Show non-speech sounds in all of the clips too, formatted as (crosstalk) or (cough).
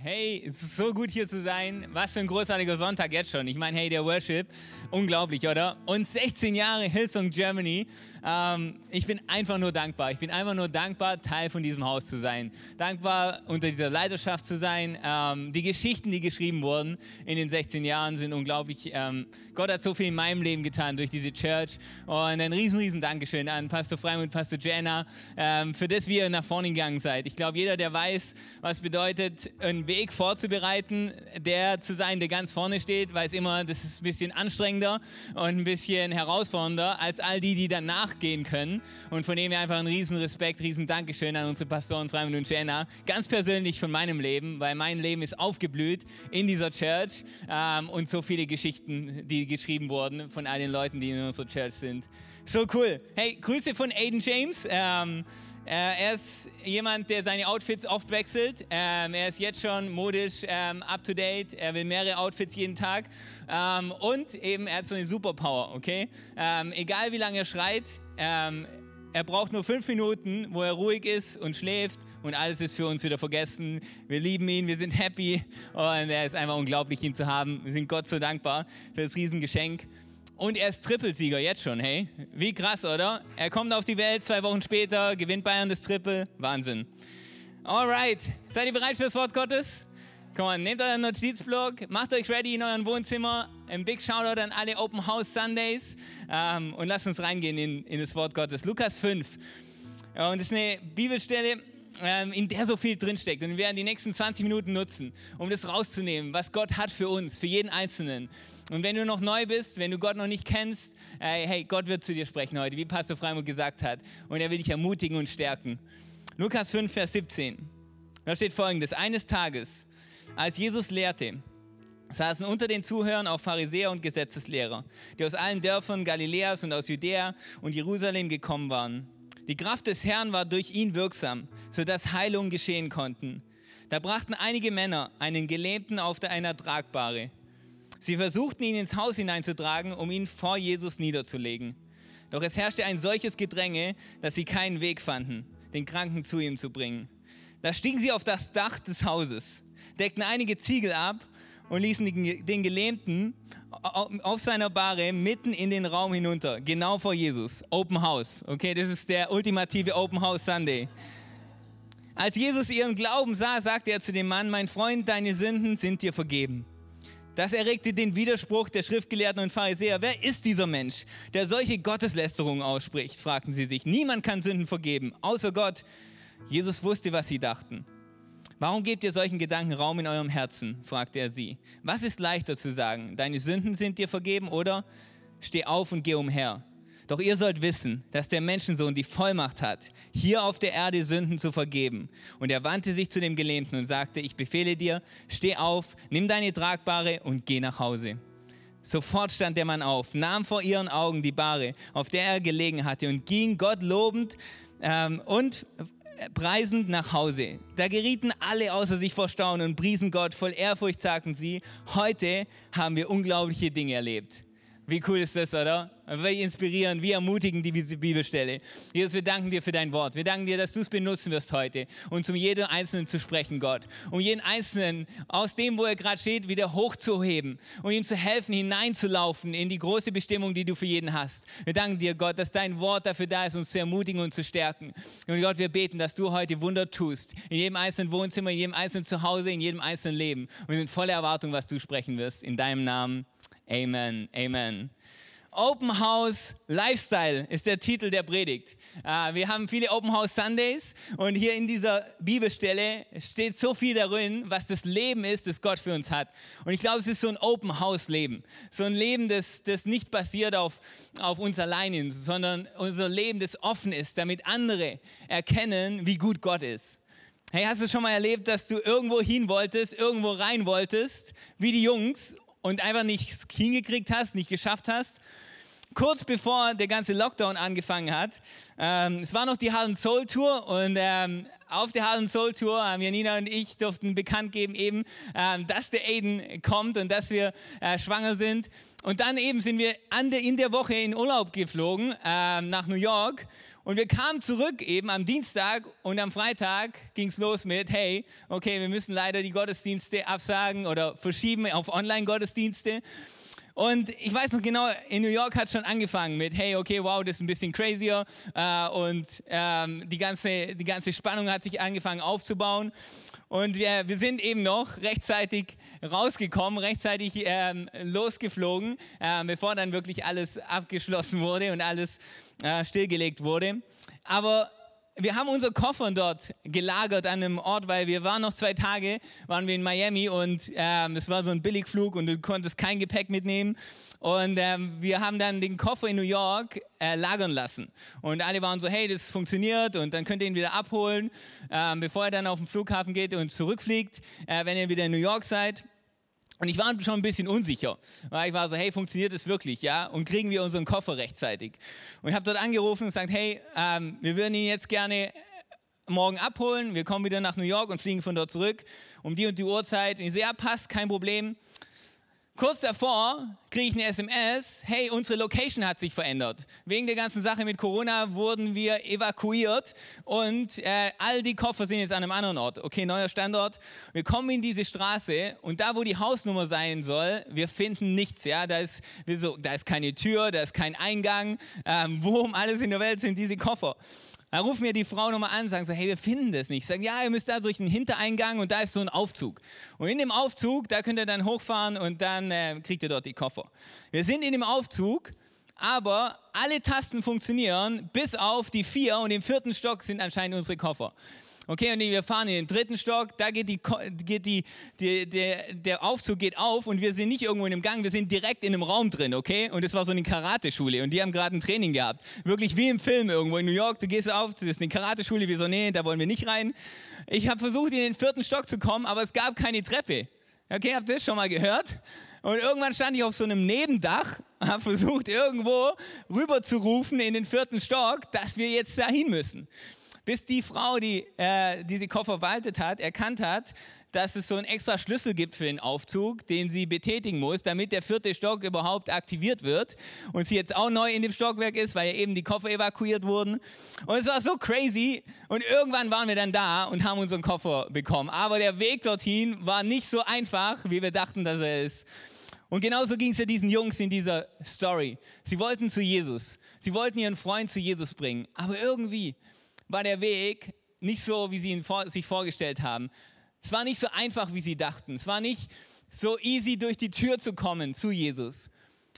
Hey, es ist so gut hier zu sein. Was für ein großartiger Sonntag jetzt schon. Ich meine, hey, der Worship, unglaublich, oder? Und 16 Jahre Hillsong Germany. Ähm, ich bin einfach nur dankbar. Ich bin einfach nur dankbar, Teil von diesem Haus zu sein. Dankbar, unter dieser Leidenschaft zu sein. Ähm, die Geschichten, die geschrieben wurden in den 16 Jahren, sind unglaublich. Ähm, Gott hat so viel in meinem Leben getan durch diese Church. Und ein riesen, riesen Dankeschön an Pastor Freimund und Pastor Jenna, ähm, für das, wie ihr nach vorne gegangen seid. Ich glaube, jeder, der weiß, was bedeutet, ein Weg vorzubereiten, der zu sein, der ganz vorne steht, weiß immer, das ist ein bisschen anstrengender und ein bisschen herausfordernder als all die, die dann nachgehen können. Und von dem her einfach ein riesen Respekt, riesen Dankeschön an unsere Pastoren Freimund und Jenna. Ganz persönlich von meinem Leben, weil mein Leben ist aufgeblüht in dieser Church ähm, und so viele Geschichten, die geschrieben wurden von all den Leuten, die in unserer Church sind. So cool. Hey, Grüße von Aiden James. Ähm, äh, er ist jemand, der seine Outfits oft wechselt. Ähm, er ist jetzt schon modisch ähm, up to date. Er will mehrere Outfits jeden Tag. Ähm, und eben, er hat so eine Superpower, okay? Egal wie lange er schreit, er braucht nur fünf Minuten, wo er ruhig ist und schläft und alles ist für uns wieder vergessen. Wir lieben ihn, wir sind happy und er ist einfach unglaublich, ihn zu haben. Wir sind Gott so dankbar für das Riesengeschenk. Und er ist Trippelsieger jetzt schon, hey? Wie krass, oder? Er kommt auf die Welt, zwei Wochen später, gewinnt Bayern das Triple. Wahnsinn. Alright, seid ihr bereit für das Wort Gottes? Komm on, nehmt euren Notizblock, macht euch ready in eurem Wohnzimmer. Ein Big Shoutout an alle Open House Sundays ähm, und lasst uns reingehen in, in das Wort Gottes. Lukas 5. Und das ist eine Bibelstelle, ähm, in der so viel drinsteckt. Und wir werden die nächsten 20 Minuten nutzen, um das rauszunehmen, was Gott hat für uns, für jeden Einzelnen. Und wenn du noch neu bist, wenn du Gott noch nicht kennst, hey, Gott wird zu dir sprechen heute, wie Pastor Freimuth gesagt hat. Und er will dich ermutigen und stärken. Lukas 5, Vers 17. Da steht folgendes: Eines Tages, als Jesus lehrte, saßen unter den Zuhörern auch Pharisäer und Gesetzeslehrer, die aus allen Dörfern Galiläas und aus Judäa und Jerusalem gekommen waren. Die Kraft des Herrn war durch ihn wirksam, sodass Heilungen geschehen konnten. Da brachten einige Männer einen Gelähmten auf einer Tragbare. Sie versuchten ihn ins Haus hineinzutragen, um ihn vor Jesus niederzulegen. Doch es herrschte ein solches Gedränge, dass sie keinen Weg fanden, den Kranken zu ihm zu bringen. Da stiegen sie auf das Dach des Hauses, deckten einige Ziegel ab und ließen den Gelähmten auf seiner Bahre mitten in den Raum hinunter, genau vor Jesus. Open House. Okay, das ist der ultimative Open House Sunday. Als Jesus ihren Glauben sah, sagte er zu dem Mann, mein Freund, deine Sünden sind dir vergeben. Das erregte den Widerspruch der Schriftgelehrten und Pharisäer. Wer ist dieser Mensch, der solche Gotteslästerungen ausspricht? fragten sie sich. Niemand kann Sünden vergeben, außer Gott. Jesus wusste, was sie dachten. Warum gebt ihr solchen Gedanken Raum in eurem Herzen? fragte er sie. Was ist leichter zu sagen? Deine Sünden sind dir vergeben oder steh auf und geh umher? Doch ihr sollt wissen, dass der Menschensohn die Vollmacht hat, hier auf der Erde Sünden zu vergeben. Und er wandte sich zu dem Gelähmten und sagte, ich befehle dir, steh auf, nimm deine Tragbare und geh nach Hause. Sofort stand der Mann auf, nahm vor ihren Augen die Bahre, auf der er gelegen hatte, und ging Gott lobend ähm, und preisend nach Hause. Da gerieten alle außer sich vor Staunen und priesen Gott. Voll Ehrfurcht sagten sie, heute haben wir unglaubliche Dinge erlebt. Wie cool ist das, oder? Wie inspirieren, wie ermutigen diese Bibelstelle. Jesus, wir danken dir für dein Wort. Wir danken dir, dass du es benutzen wirst heute um jeden Einzelnen zu sprechen, Gott. Um jeden Einzelnen aus dem, wo er gerade steht, wieder hochzuheben und ihm zu helfen, hineinzulaufen in die große Bestimmung, die du für jeden hast. Wir danken dir, Gott, dass dein Wort dafür da ist, uns zu ermutigen und zu stärken. Und Gott, wir beten, dass du heute Wunder tust. In jedem einzelnen Wohnzimmer, in jedem einzelnen Zuhause, in jedem einzelnen Leben. Und wir sind voller Erwartung, was du sprechen wirst. In deinem Namen. Amen. Amen. Open House Lifestyle ist der Titel der Predigt. Ah, wir haben viele Open House Sundays und hier in dieser Bibelstelle steht so viel darin, was das Leben ist, das Gott für uns hat. Und ich glaube, es ist so ein Open House Leben. So ein Leben, das, das nicht basiert auf, auf uns alleine, sondern unser Leben, das offen ist, damit andere erkennen, wie gut Gott ist. Hey, hast du schon mal erlebt, dass du irgendwo hin wolltest, irgendwo rein wolltest, wie die Jungs und einfach nicht hingekriegt hast, nicht geschafft hast? kurz bevor der ganze Lockdown angefangen hat. Ähm, es war noch die Harlem Soul Tour und ähm, auf der Harlem Soul Tour, ähm, Janina und ich durften bekannt geben eben, ähm, dass der Aiden kommt und dass wir äh, schwanger sind. Und dann eben sind wir der, in der Woche in Urlaub geflogen ähm, nach New York. Und wir kamen zurück eben am Dienstag und am Freitag ging es los mit, hey, okay, wir müssen leider die Gottesdienste absagen oder verschieben auf Online-Gottesdienste. Und ich weiß noch genau, in New York hat es schon angefangen mit, hey, okay, wow, das ist ein bisschen crazier. Äh, und ähm, die, ganze, die ganze Spannung hat sich angefangen aufzubauen. Und wir, wir sind eben noch rechtzeitig rausgekommen, rechtzeitig ähm, losgeflogen, äh, bevor dann wirklich alles abgeschlossen wurde und alles äh, stillgelegt wurde. Aber wir haben unsere Koffer dort gelagert an einem Ort, weil wir waren noch zwei Tage, waren wir in Miami und ähm, es war so ein Billigflug und du konntest kein Gepäck mitnehmen. Und ähm, wir haben dann den Koffer in New York äh, lagern lassen. Und alle waren so, hey, das funktioniert und dann könnt ihr ihn wieder abholen, ähm, bevor er dann auf den Flughafen geht und zurückfliegt, äh, wenn ihr wieder in New York seid. Und ich war schon ein bisschen unsicher, weil ich war so, hey, funktioniert das wirklich, ja? Und kriegen wir unseren Koffer rechtzeitig? Und ich habe dort angerufen und gesagt, hey, ähm, wir würden ihn jetzt gerne morgen abholen. Wir kommen wieder nach New York und fliegen von dort zurück um die und die Uhrzeit. Und ich so, ja, passt, kein Problem. Kurz davor kriege ich eine SMS, hey, unsere Location hat sich verändert. Wegen der ganzen Sache mit Corona wurden wir evakuiert und äh, all die Koffer sind jetzt an einem anderen Ort. Okay, neuer Standort. Wir kommen in diese Straße und da, wo die Hausnummer sein soll, wir finden nichts. Ja, da ist, so, da ist keine Tür, da ist kein Eingang. Ähm, wo um alles in der Welt sind diese Koffer? Dann rufen mir die Frau nochmal an sagen so, hey, wir finden das nicht. Sagen, ja, ihr müsst da durch einen Hintereingang und da ist so ein Aufzug. Und in dem Aufzug, da könnt ihr dann hochfahren und dann äh, kriegt ihr dort die Koffer. Wir sind in dem Aufzug, aber alle Tasten funktionieren, bis auf die vier und im vierten Stock sind anscheinend unsere Koffer. Okay, und wir fahren in den dritten Stock, da geht, die, geht die, die, der, der Aufzug geht auf und wir sind nicht irgendwo in einem Gang, wir sind direkt in einem Raum drin, okay? Und es war so eine Karateschule und die haben gerade ein Training gehabt. Wirklich wie im Film irgendwo in New York, du gehst auf, das ist eine Karateschule, wir so, nee, da wollen wir nicht rein. Ich habe versucht, in den vierten Stock zu kommen, aber es gab keine Treppe. Okay, habt ihr das schon mal gehört? Und irgendwann stand ich auf so einem Nebendach, habe versucht, irgendwo rüber zu rufen in den vierten Stock, dass wir jetzt dahin müssen bis die Frau, die äh, diese Koffer verwaltet hat, erkannt hat, dass es so einen extra Schlüssel gibt für den Aufzug, den sie betätigen muss, damit der vierte Stock überhaupt aktiviert wird. Und sie jetzt auch neu in dem Stockwerk ist, weil ja eben die Koffer evakuiert wurden. Und es war so crazy. Und irgendwann waren wir dann da und haben unseren Koffer bekommen. Aber der Weg dorthin war nicht so einfach, wie wir dachten, dass er ist. Und genauso ging es ja diesen Jungs in dieser Story. Sie wollten zu Jesus. Sie wollten ihren Freund zu Jesus bringen. Aber irgendwie war der Weg nicht so, wie sie ihn vor, sich vorgestellt haben. Es war nicht so einfach, wie sie dachten. Es war nicht so easy, durch die Tür zu kommen zu Jesus.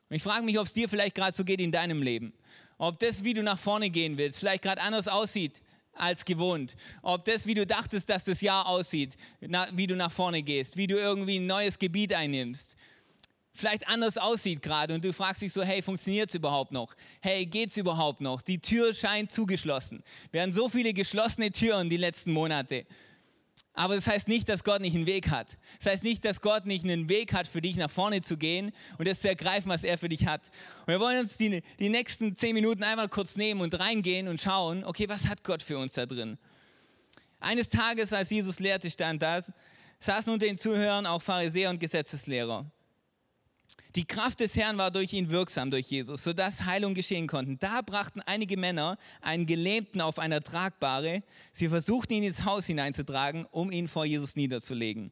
Und ich frage mich, ob es dir vielleicht gerade so geht in deinem Leben. Ob das, wie du nach vorne gehen willst, vielleicht gerade anders aussieht als gewohnt. Ob das, wie du dachtest, dass das Jahr aussieht, wie du nach vorne gehst, wie du irgendwie ein neues Gebiet einnimmst, vielleicht anders aussieht gerade und du fragst dich so, hey, funktioniert es überhaupt noch? Hey, geht es überhaupt noch? Die Tür scheint zugeschlossen. Wir haben so viele geschlossene Türen die letzten Monate. Aber das heißt nicht, dass Gott nicht einen Weg hat. Das heißt nicht, dass Gott nicht einen Weg hat, für dich nach vorne zu gehen und das zu ergreifen, was er für dich hat. Und wir wollen uns die, die nächsten zehn Minuten einmal kurz nehmen und reingehen und schauen, okay, was hat Gott für uns da drin? Eines Tages, als Jesus lehrte, stand das, saßen unter den Zuhörern auch Pharisäer und Gesetzeslehrer. Die Kraft des Herrn war durch ihn wirksam, durch Jesus, sodass Heilung geschehen konnte. Da brachten einige Männer einen Gelähmten auf einer Tragbare. Sie versuchten ihn ins Haus hineinzutragen, um ihn vor Jesus niederzulegen.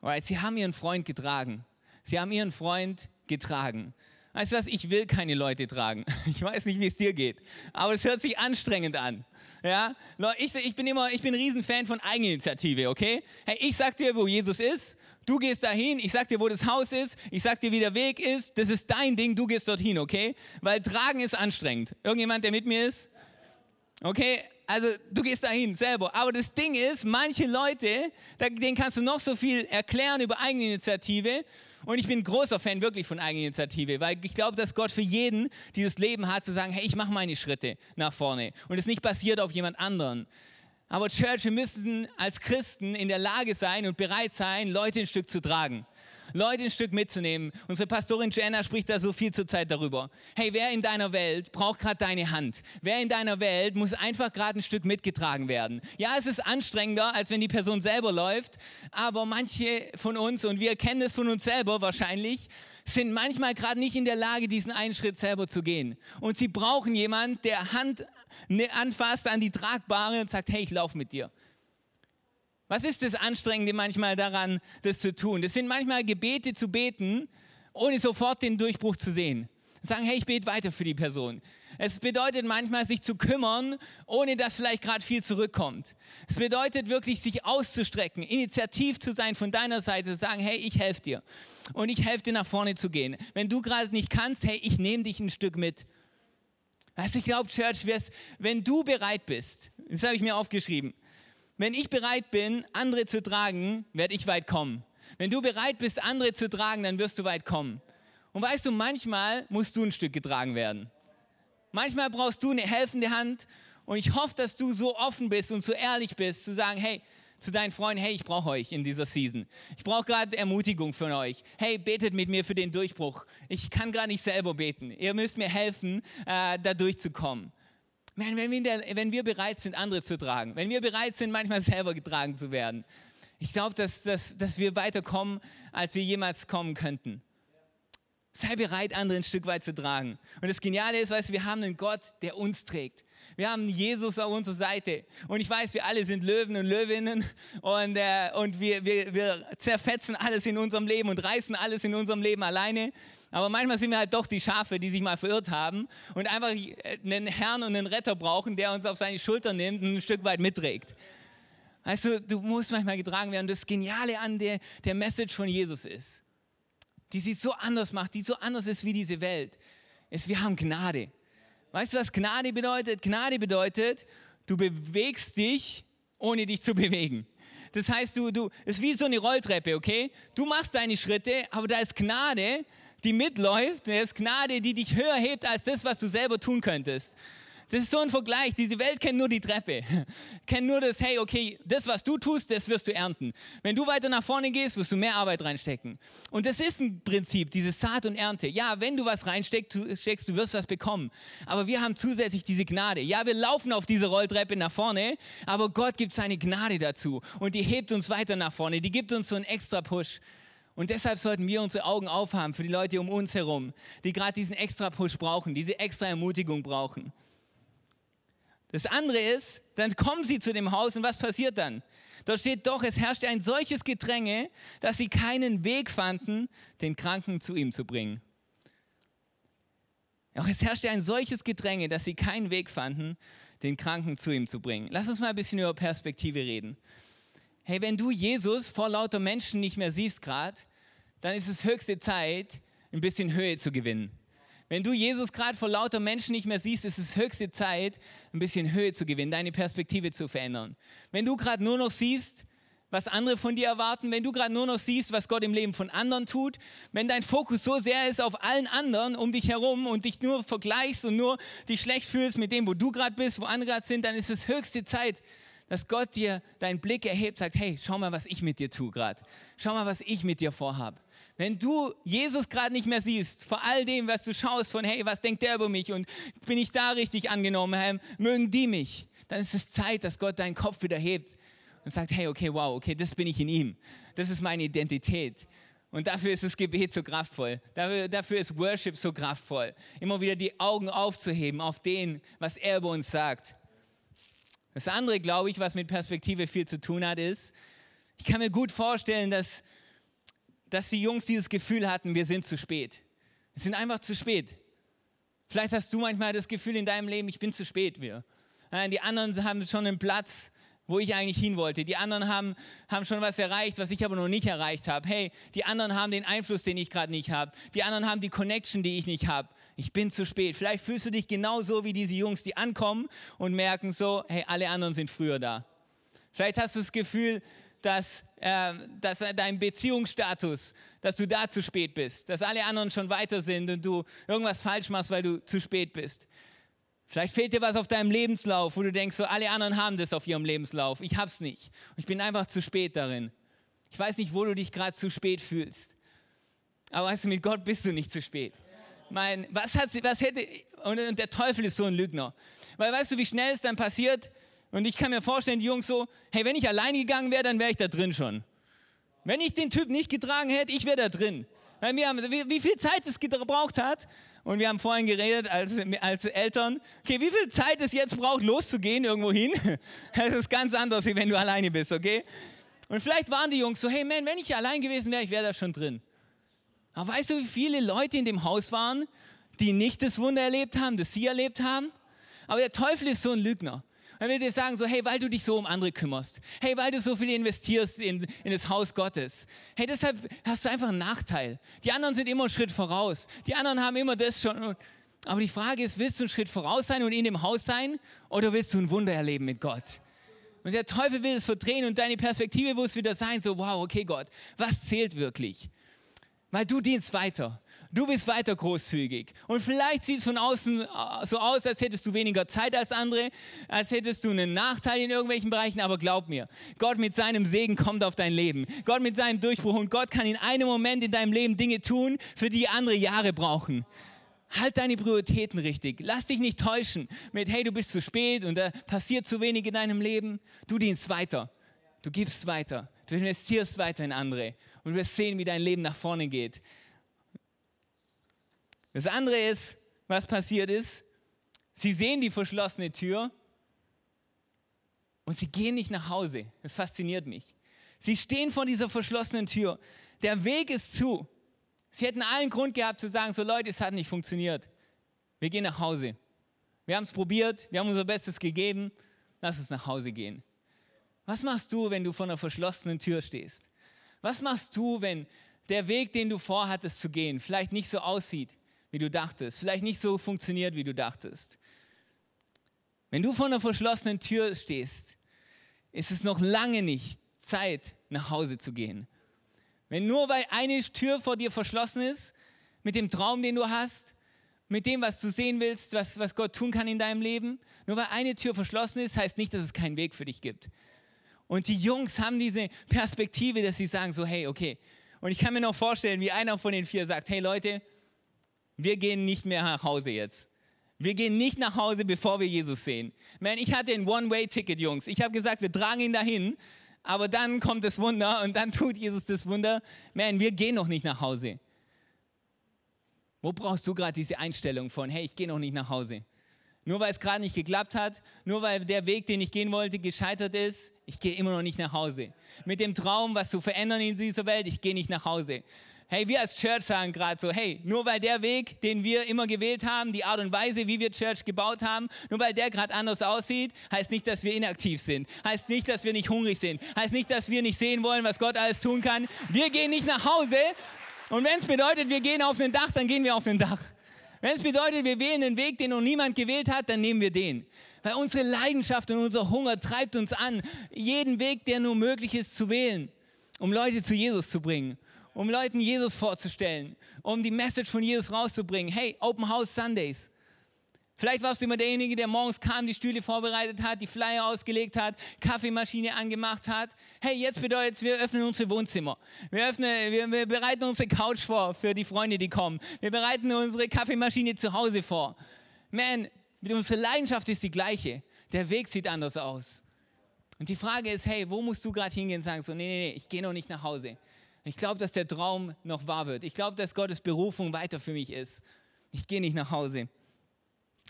Alright, sie haben ihren Freund getragen. Sie haben ihren Freund getragen. Weißt du was, ich will keine Leute tragen. (laughs) Ich weiß nicht, wie es dir geht, aber es hört sich anstrengend an. Ja, ich, ich bin immer, ich bin ein Riesenfan von Eigeninitiative, okay? Hey, ich sag dir, wo Jesus ist Du gehst dahin, ich sag dir, wo das Haus ist, ich sag dir, wie der Weg ist, das ist dein Ding, du gehst dorthin, okay? Weil tragen ist anstrengend. Irgendjemand, der mit mir ist? Okay, also du gehst dahin selber. Aber das Ding ist, manche Leute, denen kannst du noch so viel erklären über Eigeninitiative. Und ich bin großer Fan wirklich von Eigeninitiative, weil ich glaube, dass Gott für jeden dieses Leben hat, zu sagen, hey, ich mache meine Schritte nach vorne. Und es nicht basiert auf jemand anderen. Aber Church, wir müssen als Christen in der Lage sein und bereit sein, Leute ein Stück zu tragen. Leute ein Stück mitzunehmen. Unsere Pastorin Jenna spricht da so viel zur Zeit darüber. Hey, wer in deiner Welt braucht gerade deine Hand? Wer in deiner Welt muss einfach gerade ein Stück mitgetragen werden? Ja, es ist anstrengender, als wenn die Person selber läuft, aber manche von uns, und wir kennen es von uns selber wahrscheinlich, sind manchmal gerade nicht in der Lage, diesen einen Schritt selber zu gehen. Und sie brauchen jemanden, der Hand ne, anfasst an die tragbare und sagt, hey, ich laufe mit dir. Was ist das Anstrengende manchmal daran, das zu tun? Das sind manchmal Gebete zu beten, ohne sofort den Durchbruch zu sehen. Sagen, hey, ich bete weiter für die Person. Es bedeutet manchmal, sich zu kümmern, ohne dass vielleicht gerade viel zurückkommt. Es bedeutet wirklich, sich auszustrecken, initiativ zu sein von deiner Seite, sagen, hey, ich helfe dir. Und ich helfe dir nach vorne zu gehen. Wenn du gerade nicht kannst, hey, ich nehme dich ein Stück mit. Weißt ich glaube, Church, wenn du bereit bist, das habe ich mir aufgeschrieben, wenn ich bereit bin, andere zu tragen, werde ich weit kommen. Wenn du bereit bist, andere zu tragen, dann wirst du weit kommen. Und weißt du, manchmal musst du ein Stück getragen werden. Manchmal brauchst du eine helfende Hand und ich hoffe, dass du so offen bist und so ehrlich bist, zu sagen, hey, zu deinen Freunden, hey, ich brauche euch in dieser Season. Ich brauche gerade Ermutigung von euch. Hey, betet mit mir für den Durchbruch. Ich kann gerade nicht selber beten. Ihr müsst mir helfen, äh, da durchzukommen. Man, wenn, wir der, wenn wir bereit sind, andere zu tragen, wenn wir bereit sind, manchmal selber getragen zu werden, ich glaube, dass, dass, dass wir weiterkommen, als wir jemals kommen könnten. Sei bereit, andere ein Stück weit zu tragen. Und das Geniale ist, weißt du, wir haben einen Gott, der uns trägt. Wir haben Jesus auf unserer Seite. Und ich weiß, wir alle sind Löwen und Löwinnen und, äh, und wir, wir, wir zerfetzen alles in unserem Leben und reißen alles in unserem Leben alleine. Aber manchmal sind wir halt doch die Schafe, die sich mal verirrt haben und einfach einen Herrn und einen Retter brauchen, der uns auf seine Schulter nimmt und ein Stück weit mitträgt. Weißt du, du musst manchmal getragen werden. Das Geniale an der, der Message von Jesus ist, die sie so anders macht, die so anders ist wie diese Welt, ist, wir haben Gnade. Weißt du, was Gnade bedeutet? Gnade bedeutet, du bewegst dich, ohne dich zu (laughs) bewegen. Das heißt, du, du, ist wie so eine Rolltreppe, okay? Du machst deine Schritte, aber da ist Gnade, die mitläuft, da ist Gnade, die dich höher hebt als das, was du selber tun könntest. Das ist so ein Vergleich. Diese Welt kennt nur die Treppe. (laughs) Kennt nur das, hey, okay, das, was du tust, das wirst du ernten. Wenn du weiter nach vorne gehst, wirst du mehr Arbeit reinstecken. Und das ist ein Prinzip, diese Saat und Ernte. Ja, wenn du was reinsteckst, du, du wirst was bekommen. Aber wir haben zusätzlich diese Gnade. Ja, wir laufen auf diese Rolltreppe nach vorne, aber Gott gibt seine Gnade dazu. Und die hebt uns weiter nach vorne. Die gibt uns so einen extra Push. Und deshalb sollten wir unsere Augen aufhaben für die Leute um uns herum, die gerade diesen extra Push brauchen, diese extra Ermutigung brauchen. Das andere ist, dann kommen sie zu dem Haus und was passiert dann? Dort steht doch, es herrschte ein solches Gedränge, dass sie keinen Weg fanden, den Kranken zu ihm zu bringen. Auch es herrschte ein solches Gedränge, dass sie keinen Weg fanden, den Kranken zu ihm zu bringen. Lass uns mal ein bisschen über Perspektive reden. Hey, wenn du Jesus vor lauter Menschen nicht mehr siehst gerade, dann ist es höchste Zeit, ein bisschen Höhe zu gewinnen. Wenn du Jesus gerade vor lauter Menschen nicht mehr siehst, ist es höchste Zeit, ein bisschen Höhe zu gewinnen, deine Perspektive zu verändern. Wenn du gerade nur noch siehst, was andere von dir erwarten, wenn du gerade nur noch siehst, was Gott im Leben von anderen tut, wenn dein Fokus so sehr ist auf allen anderen um dich herum und dich nur vergleichst und nur dich schlecht fühlst mit dem, wo du gerade bist, wo andere gerade sind, dann ist es höchste Zeit, dass Gott dir deinen Blick erhebt, sagt, hey, schau mal, was ich mit dir tue gerade. Schau mal, was ich mit dir vorhabe. Wenn du Jesus gerade nicht mehr siehst, vor all dem, was du schaust von, hey, was denkt der über mich und bin ich da richtig angenommen, Herr, mögen die mich, dann ist es Zeit, dass Gott deinen Kopf wieder hebt und sagt, hey, okay, wow, okay, das bin ich in ihm. Das ist meine Identität. Und dafür ist das Gebet so kraftvoll. Dafür, dafür ist Worship so kraftvoll. Immer wieder die Augen aufzuheben auf den, was er über uns sagt. Das andere, glaube ich, was mit Perspektive viel zu tun hat, ist, ich kann mir gut vorstellen, dass dass die Jungs dieses Gefühl hatten, wir sind zu spät. Wir sind einfach zu spät. Vielleicht hast du manchmal das Gefühl in deinem Leben, ich bin zu spät. Wir. Die anderen haben schon einen Platz, wo ich eigentlich hin wollte. Die anderen haben, haben schon was erreicht, was ich aber noch nicht erreicht habe. Hey, die anderen haben den Einfluss, den ich gerade nicht habe. Die anderen haben die Connection, die ich nicht habe. Ich bin zu spät. Vielleicht fühlst du dich genauso wie diese Jungs, die ankommen und merken so, hey, alle anderen sind früher da. Vielleicht hast du das Gefühl, dass, äh, dass dein Beziehungsstatus, dass du da zu spät bist, dass alle anderen schon weiter sind und du irgendwas falsch machst, weil du zu spät bist. Vielleicht fehlt dir was auf deinem Lebenslauf, wo du denkst, so alle anderen haben das auf ihrem Lebenslauf. Ich hab's nicht. Und ich bin einfach zu spät darin. Ich weiß nicht, wo du dich gerade zu spät fühlst. Aber weißt du, mit Gott bist du nicht zu spät. Mein, was, hat sie, was hätte, und, der Teufel ist so ein Lügner. Weil weißt du, wie schnell es dann passiert? Und ich kann mir vorstellen, die Jungs so, hey, wenn ich allein gegangen wäre, dann wäre ich da drin schon. Wenn ich den Typ nicht getragen hätte, ich wäre da drin. Wir haben, wie, wie viel Zeit es gebraucht hat, und wir haben vorhin geredet als, als Eltern, okay, wie viel Zeit es jetzt braucht, loszugehen irgendwo hin. (laughs) Das ist ganz anders, wie wenn du alleine bist, okay? Und vielleicht waren die Jungs so, hey man, wenn ich allein gewesen wäre, ich wäre da schon drin. Aber weißt du, wie viele Leute in dem Haus waren, die nicht das Wunder erlebt haben, das sie erlebt haben? Aber der Teufel ist so ein Lügner. Er will dir sagen, so, hey, weil du dich so um andere kümmerst. Hey, weil du so viel investierst in, in das Haus Gottes. Hey, deshalb hast du einfach einen Nachteil. Die anderen sind immer einen Schritt voraus. Die anderen haben immer das schon. Aber die Frage ist, willst du einen Schritt voraus sein und in dem Haus sein oder willst du ein Wunder erleben mit Gott? Und der Teufel will es verdrehen und deine Perspektive muss wieder sein, so, wow, okay Gott, was zählt wirklich? Weil du dienst weiter. Du bist weiter großzügig. Und vielleicht sieht es von außen äh, so aus, als hättest du weniger Zeit als andere, als hättest du einen Nachteil in irgendwelchen Bereichen, aber glaub mir, Gott mit seinem Segen kommt auf dein Leben. Gott mit seinem Durchbruch und Gott kann in einem Moment in deinem Leben Dinge tun, für die andere Jahre brauchen. Halt deine Prioritäten richtig. Lass dich nicht täuschen mit, hey, du bist zu spät und da passiert zu wenig in deinem Leben. Du dienst weiter. Du gibst weiter. Du investierst weiter in andere. Und du wirst sehen, wie dein Leben nach vorne geht. Das andere ist, was passiert ist, sie sehen die verschlossene Tür und sie gehen nicht nach Hause. Das fasziniert mich. Sie stehen vor dieser verschlossenen Tür. Der Weg ist zu. Sie hätten allen Grund gehabt zu sagen, so Leute, es hat nicht funktioniert. Wir gehen nach Hause. Wir haben es probiert, wir haben unser Bestes gegeben. Lass uns nach Hause gehen. Was machst du, wenn du vor einer verschlossenen Tür stehst? Was machst du, wenn der Weg, den du vorhattest zu gehen, vielleicht nicht so aussieht, wie du dachtest, vielleicht nicht so funktioniert, wie du dachtest. Wenn du vor einer verschlossenen Tür stehst, ist es noch lange nicht Zeit, nach Hause zu gehen. Wenn nur weil eine Tür vor dir verschlossen ist, mit dem Traum, den du hast, mit dem, was du sehen willst, was, was Gott tun kann in deinem Leben, nur weil eine Tür verschlossen ist, heißt nicht, dass es keinen Weg für dich gibt. Und die Jungs haben diese Perspektive, dass sie sagen so, hey, okay. Und ich kann mir noch vorstellen, wie einer von den vier sagt, hey Leute, wir gehen nicht mehr nach Hause jetzt. Wir gehen nicht nach Hause, bevor wir Jesus sehen. Man, ich hatte ein One-Way-Ticket, Jungs. Ich habe gesagt, wir tragen ihn dahin, aber dann kommt das Wunder und dann (laughs) tut Jesus das Wunder. Man, wir gehen noch nicht nach Hause. Wo brauchst du gerade diese Einstellung von, hey, ich gehe noch nicht nach Hause? Nur weil es gerade nicht geklappt hat, nur weil der Weg, den ich gehen wollte, gescheitert ist, ich gehe immer noch nicht nach Hause. Mit dem Traum, was zu verändern in dieser Welt, ich gehe nicht nach Hause. Hey, wir als Church sagen gerade so, hey, nur weil der Weg, den wir immer gewählt haben, die Art und Weise, wie wir Church gebaut haben, nur weil der gerade anders aussieht, heißt nicht, dass wir inaktiv sind. Heißt nicht, dass wir nicht hungrig sind. Heißt nicht, dass wir nicht sehen wollen, was Gott alles tun kann. Wir gehen nicht nach Hause. Und wenn es bedeutet, wir gehen auf ein Dach, dann gehen wir auf ein Dach. Wenn es bedeutet, wir wählen den Weg, den noch niemand gewählt hat, dann nehmen wir den. Weil unsere Leidenschaft und unser Hunger treibt uns an, jeden Weg, der nur möglich ist, zu wählen, um Leute zu Jesus zu bringen um Leuten Jesus vorzustellen, um die Message von Jesus rauszubringen. Hey, Open House Sundays. Vielleicht warst du immer derjenige, der morgens kam, die Stühle vorbereitet hat, die Flyer ausgelegt hat, Kaffeemaschine angemacht hat. Hey, jetzt bedeutet es, wir öffnen unsere Wohnzimmer. Wir, öffnen, wir, wir bereiten unsere Couch vor für die Freunde, die kommen. Wir bereiten unsere Kaffeemaschine zu Hause vor. Man, unsere Leidenschaft ist die gleiche. Der Weg sieht anders aus. Und die Frage ist, hey, wo musst du gerade hingehen und sagen, so, nee, nee, nee, ich gehe noch nicht nach Hause. Ich glaube, dass der Traum noch wahr wird. Ich glaube, dass Gottes Berufung weiter für mich ist. Ich gehe nicht nach Hause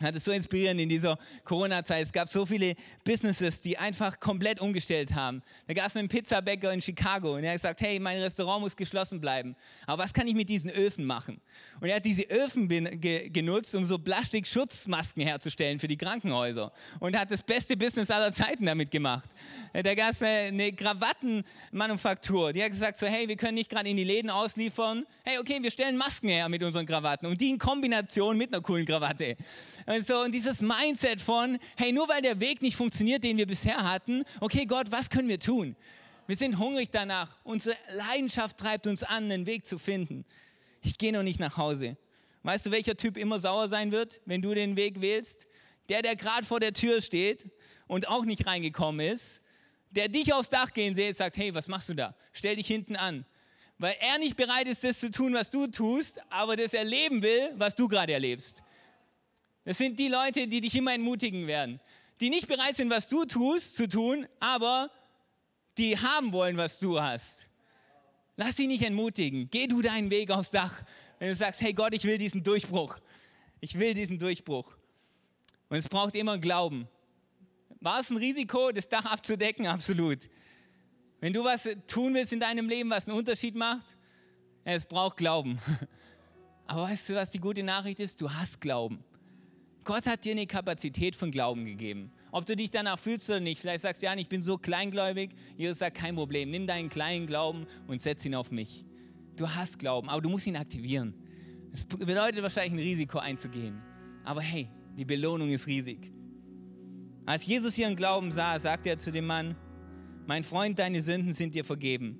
hat es so inspirierend in dieser Corona-Zeit. Es gab so viele Businesses, die einfach komplett umgestellt haben. Da gab es einen Pizzabäcker in Chicago und er hat gesagt, hey, mein Restaurant muss geschlossen bleiben. Aber was kann ich mit diesen Öfen machen? Und er hat diese Öfen ge genutzt, um so Plastik-Schutzmasken herzustellen für die Krankenhäuser. Und hat das beste Business aller Zeiten damit gemacht. Da gab es eine Krawattenmanufaktur. Die hat gesagt, so, hey, wir können nicht gerade in die Läden ausliefern. Hey, okay, wir stellen Masken her mit unseren Krawatten. Und die in Kombination mit einer coolen Krawatte. Und, so, und dieses Mindset von, hey, nur weil der Weg nicht funktioniert, den wir bisher hatten, okay, Gott, was können wir tun? Wir sind hungrig danach. Unsere Leidenschaft treibt uns an, einen Weg zu finden. Ich gehe noch nicht nach Hause. Weißt du, welcher Typ immer sauer sein wird, wenn du den Weg wählst? Der, der gerade vor der Tür steht und auch nicht reingekommen ist, der dich aufs Dach gehen sieht, sagt, hey, was machst du da? Stell dich hinten an. Weil er nicht bereit ist, das zu tun, was du tust, aber das erleben will, was du gerade erlebst. Das sind die Leute, die dich immer entmutigen werden. Die nicht bereit sind, was du tust, zu tun, aber die haben wollen, was du hast. Lass dich nicht entmutigen. Geh du deinen Weg aufs Dach. Wenn du sagst, hey Gott, ich will diesen Durchbruch. Ich will diesen Durchbruch. Und es braucht immer Glauben. War es ein Risiko, das Dach abzudecken? Absolut. Wenn du was tun willst in deinem Leben, was einen Unterschied macht, es braucht Glauben. (laughs) Aber weißt du, was die gute Nachricht ist? Du hast Glauben. Gott hat dir eine Kapazität von Glauben gegeben. Ob du dich danach fühlst oder nicht, vielleicht sagst du, ja, ich bin so kleingläubig. Jesus sagt, kein Problem, nimm deinen kleinen Glauben und setz ihn auf mich. Du hast Glauben, aber du musst ihn aktivieren. Es bedeutet wahrscheinlich ein Risiko einzugehen. Aber hey, die Belohnung ist riesig. Als Jesus ihren Glauben sah, sagte er zu dem Mann, mein Freund, deine Sünden sind dir vergeben.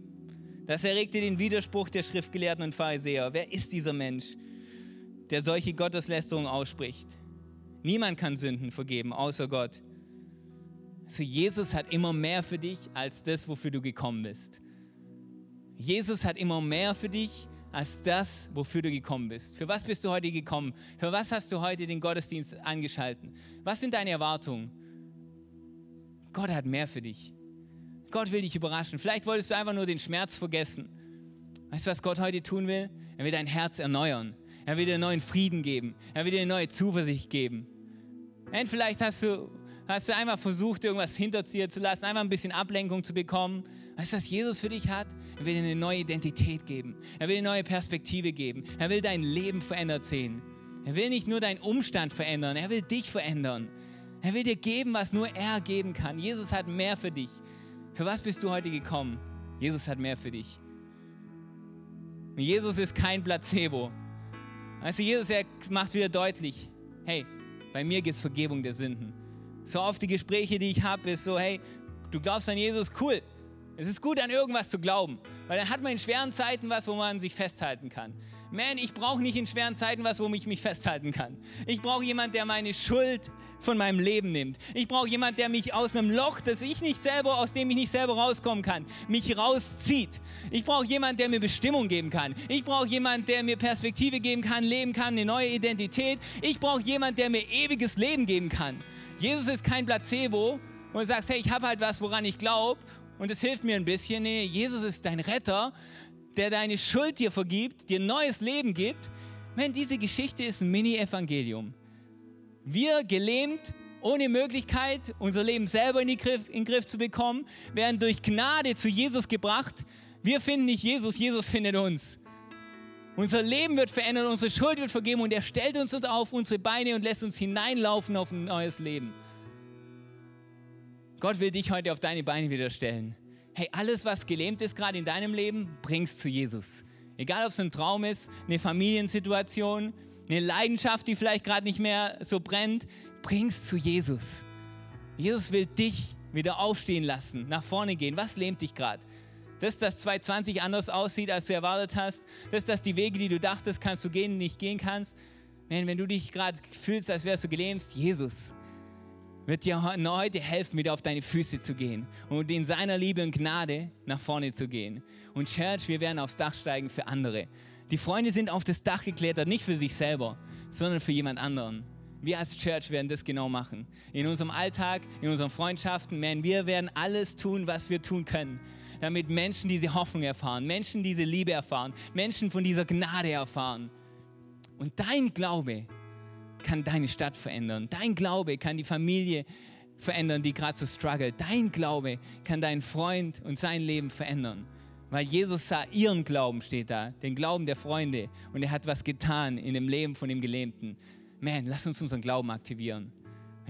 Das erregte den Widerspruch der Schriftgelehrten und Pharisäer. Wer ist dieser Mensch, der solche Gotteslästerung ausspricht? Niemand kann Sünden vergeben, außer Gott. Also Jesus hat immer mehr für dich als das, wofür du gekommen bist. Jesus hat immer mehr für dich als das, wofür du gekommen bist. Für was bist du heute gekommen? Für was hast du heute den Gottesdienst angeschalten? Was sind deine Erwartungen? Gott hat mehr für dich. Gott will dich überraschen. Vielleicht wolltest du einfach nur den Schmerz vergessen. Weißt du, was Gott heute tun will? Er will dein Herz erneuern. Er will dir neuen Frieden geben. Er will dir neue Zuversicht geben. Und vielleicht hast du, hast du einfach versucht, irgendwas hinter dir zu lassen, einfach ein bisschen Ablenkung zu bekommen. Weißt du, was Jesus für dich hat? Er will dir eine neue Identität geben. Er will eine neue Perspektive geben. Er will dein Leben verändert sehen. Er will nicht nur deinen Umstand verändern, er will dich verändern. Er will dir geben, was nur er geben kann. Jesus hat mehr für dich. Für was bist du heute gekommen? Jesus hat mehr für dich. Und Jesus ist kein Placebo. Du, Jesus er macht wieder deutlich, hey, bei mir gibt es Vergebung der Sünden. So oft die Gespräche, die ich habe, ist so, hey, du glaubst an Jesus, cool. Es ist gut, an irgendwas zu glauben, weil dann hat man in schweren Zeiten was, wo man sich festhalten kann. Man, ich brauche nicht in schweren Zeiten was, wo ich mich festhalten kann. Ich brauche jemanden, der meine Schuld von meinem Leben nimmt. Ich brauche jemanden, der mich aus einem Loch, das ich nicht selber, aus dem ich nicht selber rauskommen kann, mich rauszieht. Ich brauche jemanden, der mir Bestimmung geben kann. Ich brauche jemanden, der mir Perspektive geben kann, leben kann, eine neue Identität. Ich brauche jemanden, der mir ewiges Leben geben kann. Jesus ist kein Placebo und du sagst, hey, ich habe halt was, woran ich glaube und es hilft mir ein bisschen. Nee, Jesus ist dein Retter, der deine Schuld dir vergibt, dir neues Leben gibt. Wenn diese Geschichte ist ein Mini-Evangelium. Wir gelähmt, ohne Möglichkeit, unser Leben selber in, Griff, in den Griff zu bekommen, werden durch Gnade zu Jesus gebracht. Wir finden nicht Jesus, Jesus findet uns. Unser Leben wird verändert, unsere Schuld wird vergeben und er stellt uns auf unsere Beine und lässt uns hineinlaufen auf ein neues Leben. Gott will dich heute auf deine Beine wieder stellen. Hey, alles, was gelähmt ist gerade in deinem Leben, bring's zu Jesus. Egal, ob es ein Traum ist, eine Familiensituation, eine Leidenschaft, die vielleicht gerade nicht mehr so brennt, bring's zu Jesus. Jesus will dich wieder aufstehen lassen, nach vorne gehen. Was lähmt dich gerade? Dass das 2020 anders aussieht, als du erwartet hast, dass das die Wege, die du dachtest, kannst du gehen, nicht gehen kannst. Man, wenn du dich gerade fühlst, als wärst du gelähmt, Jesus wird dir heute helfen, wieder auf deine Füße zu gehen und in seiner Liebe und Gnade nach vorne zu gehen. Und Church, wir werden aufs Dach steigen für andere. Die Freunde sind auf das Dach geklettert, nicht für sich selber, sondern für jemand anderen. Wir als Church werden das genau machen. In unserem Alltag, in unseren Freundschaften, man, wir werden alles tun, was wir tun können, damit Menschen diese Hoffnung erfahren, Menschen diese Liebe erfahren, Menschen von dieser Gnade erfahren. Und dein Glaube kann deine Stadt verändern. Dein Glaube kann die Familie verändern, die gerade so struggelt. Dein Glaube kann deinen Freund und sein Leben verändern. Weil Jesus sah ihren Glauben, steht da, den Glauben der Freunde. Und er hat was getan in dem Leben von dem Gelähmten. Man, lass uns unseren Glauben aktivieren.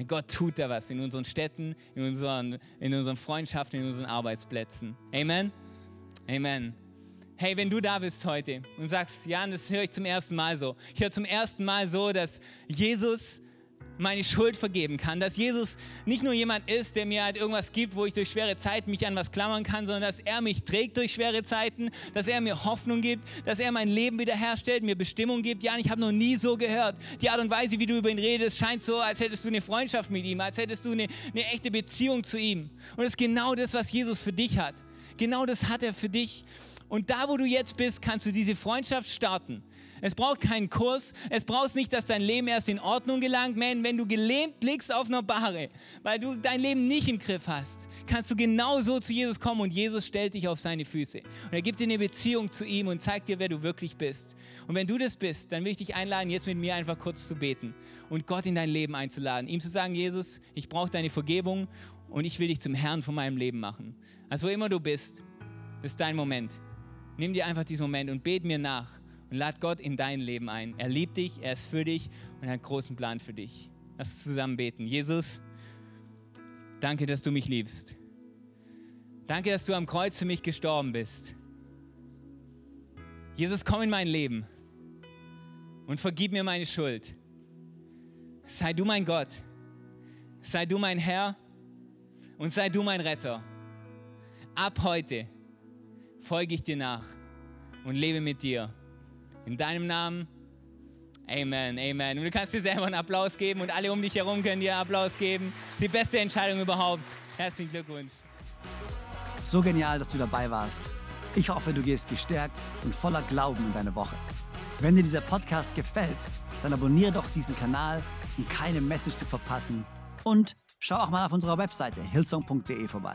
Gott tut da was in unseren Städten, in unseren, in unseren Freundschaften, in unseren Arbeitsplätzen. Amen. Amen. Hey, wenn du da bist heute und sagst, Jan, das höre ich zum ersten Mal so. Ich höre zum ersten Mal so, dass Jesus meine Schuld vergeben kann, dass Jesus nicht nur jemand ist, der mir halt irgendwas gibt, wo ich durch schwere Zeiten mich an was klammern kann, sondern dass er mich trägt durch schwere Zeiten, dass er mir Hoffnung gibt, dass er mein Leben wiederherstellt, mir Bestimmung gibt. Jan, ich habe noch nie so gehört. Die Art und Weise, wie du über ihn redest, scheint so, als hättest du eine Freundschaft mit ihm, als hättest du eine, eine echte Beziehung zu ihm. Und es ist genau das, was Jesus für dich hat. Genau das hat er für dich. Und da, wo du jetzt bist, kannst du diese Freundschaft starten. Es braucht keinen Kurs. Es braucht nicht, dass dein Leben erst in Ordnung gelangt. Man, wenn du gelähmt liegst auf einer Bahre, weil du dein Leben nicht im Griff hast, kannst du genauso zu Jesus kommen und Jesus stellt dich auf seine Füße. Und er gibt dir eine Beziehung zu ihm und zeigt dir, wer du wirklich bist. Und wenn du das bist, dann will ich dich einladen, jetzt mit mir einfach kurz zu beten und Gott in dein Leben einzuladen. Ihm zu sagen, Jesus, ich brauche deine Vergebung und ich will dich zum Herrn von meinem Leben machen. Also wo immer du bist, ist dein Moment. Nimm dir einfach diesen Moment und bet mir nach und lad Gott in dein Leben ein. Er liebt dich, er ist für dich und hat einen großen Plan für dich. Lass uns zusammen beten. Jesus, danke, dass du mich liebst. Danke, dass du am Kreuz für mich gestorben bist. Jesus, komm in mein Leben und vergib mir meine Schuld. Sei du mein Gott. Sei du mein Herr und sei du mein Retter. Ab heute folge ich dir nach und lebe mit dir. In deinem Namen. Amen, Amen. Und du kannst dir selber einen Applaus geben und alle um dich herum können dir einen Applaus geben. Die beste Entscheidung überhaupt. Herzlichen Glückwunsch. So genial, dass du dabei warst. Ich hoffe, du gehst gestärkt und voller Glauben in deine Woche. Wenn dir dieser Podcast gefällt, dann abonniere doch diesen Kanal, um keine Message zu verpassen. Und schau auch mal auf unserer Webseite hillsong.de vorbei.